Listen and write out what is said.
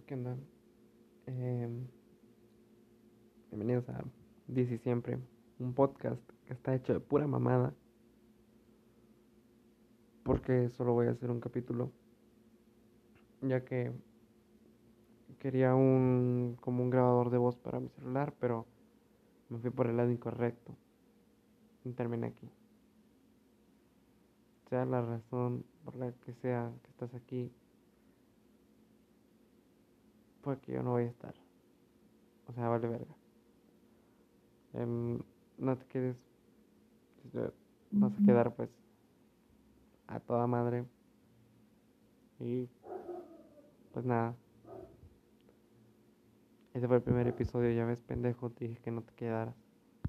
¿Qué onda? Em, bienvenidos a Dice Siempre, un podcast que está hecho de pura mamada. Porque solo voy a hacer un capítulo. Ya que quería un como un grabador de voz para mi celular, pero me fui por el lado incorrecto. Y terminé aquí. Sea la razón por la que sea que estás aquí porque yo no voy a estar. O sea, vale verga. Em, no te quedes. Vas a quedar pues a toda madre. Y pues nada. Ese fue el primer episodio, ya ves, pendejo, te dije que no te quedaras.